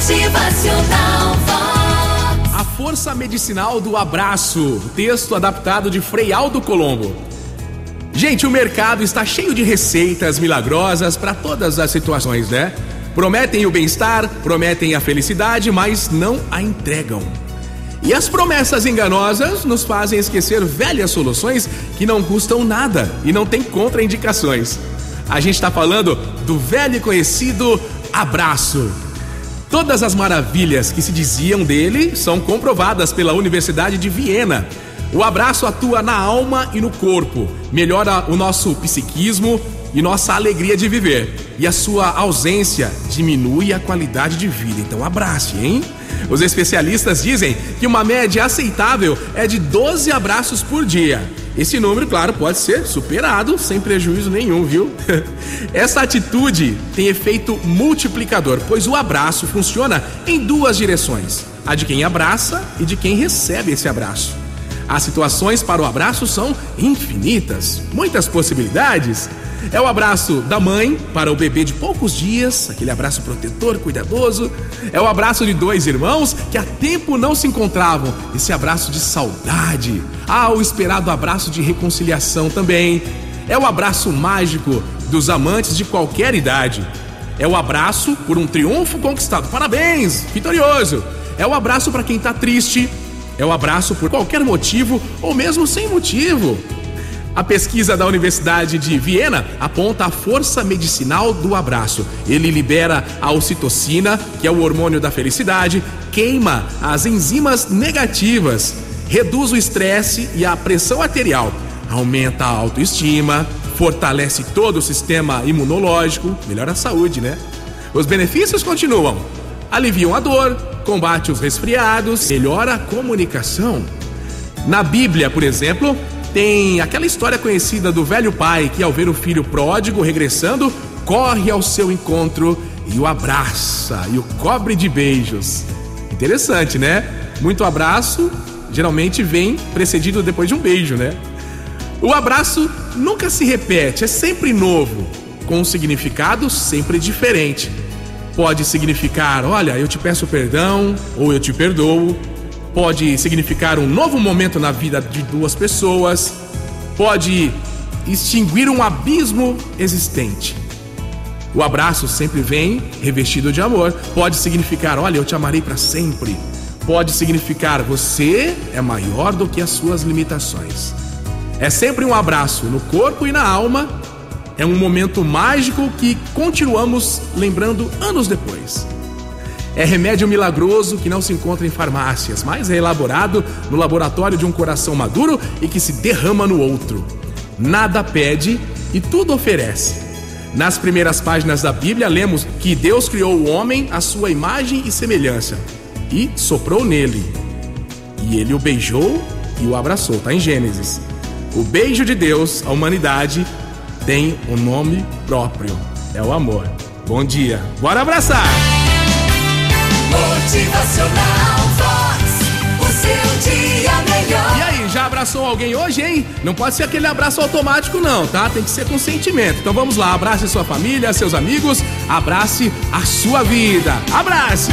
Motivacional Vox. A força medicinal do abraço. Texto adaptado de Frei Aldo Colombo. Gente, o mercado está cheio de receitas milagrosas para todas as situações, né? Prometem o bem-estar, prometem a felicidade, mas não a entregam. E as promessas enganosas nos fazem esquecer velhas soluções que não custam nada e não têm contraindicações. A gente está falando do velho e conhecido abraço. Todas as maravilhas que se diziam dele são comprovadas pela Universidade de Viena. O abraço atua na alma e no corpo, melhora o nosso psiquismo e nossa alegria de viver. E a sua ausência diminui a qualidade de vida. Então abrace, hein? Os especialistas dizem que uma média aceitável é de 12 abraços por dia. Esse número, claro, pode ser superado sem prejuízo nenhum, viu? Essa atitude tem efeito multiplicador, pois o abraço funciona em duas direções: a de quem abraça e de quem recebe esse abraço. As situações para o abraço são infinitas, muitas possibilidades. É o abraço da mãe para o bebê de poucos dias, aquele abraço protetor, cuidadoso. É o abraço de dois irmãos que há tempo não se encontravam, esse abraço de saudade. Ah, o esperado abraço de reconciliação também. É o abraço mágico dos amantes de qualquer idade. É o abraço por um triunfo conquistado. Parabéns, vitorioso. É o abraço para quem está triste. É o abraço por qualquer motivo ou mesmo sem motivo. A pesquisa da Universidade de Viena aponta a força medicinal do abraço. Ele libera a ocitocina, que é o hormônio da felicidade, queima as enzimas negativas, reduz o estresse e a pressão arterial, aumenta a autoestima, fortalece todo o sistema imunológico, melhora a saúde, né? Os benefícios continuam: aliviam a dor, combate os resfriados, melhora a comunicação. Na Bíblia, por exemplo, tem aquela história conhecida do velho pai que, ao ver o filho pródigo regressando, corre ao seu encontro e o abraça e o cobre de beijos. Interessante, né? Muito abraço geralmente vem precedido depois de um beijo, né? O abraço nunca se repete, é sempre novo, com um significado sempre diferente. Pode significar, olha, eu te peço perdão ou eu te perdoo, pode significar um novo momento na vida de duas pessoas, pode extinguir um abismo existente. O abraço sempre vem revestido de amor, pode significar, olha, eu te amarei para sempre. Pode significar, você é maior do que as suas limitações. É sempre um abraço no corpo e na alma. É um momento mágico que continuamos lembrando anos depois. É remédio milagroso que não se encontra em farmácias, mas é elaborado no laboratório de um coração maduro e que se derrama no outro. Nada pede e tudo oferece. Nas primeiras páginas da Bíblia, lemos que Deus criou o homem à sua imagem e semelhança e soprou nele. E ele o beijou e o abraçou. Está em Gênesis. O beijo de Deus à humanidade tem um nome próprio: é o amor. Bom dia, bora abraçar! E aí, já abraçou alguém hoje, hein? Não pode ser aquele abraço automático, não, tá? Tem que ser com sentimento. Então vamos lá, abrace sua família, seus amigos, abrace a sua vida. Abrace!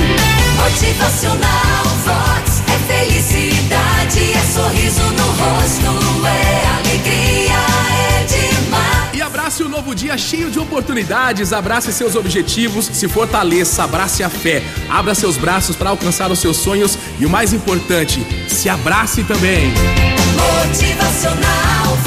dia cheio de oportunidades, abrace seus objetivos, se fortaleça, abrace a fé, abra seus braços para alcançar os seus sonhos. E o mais importante, se abrace também. Motivacional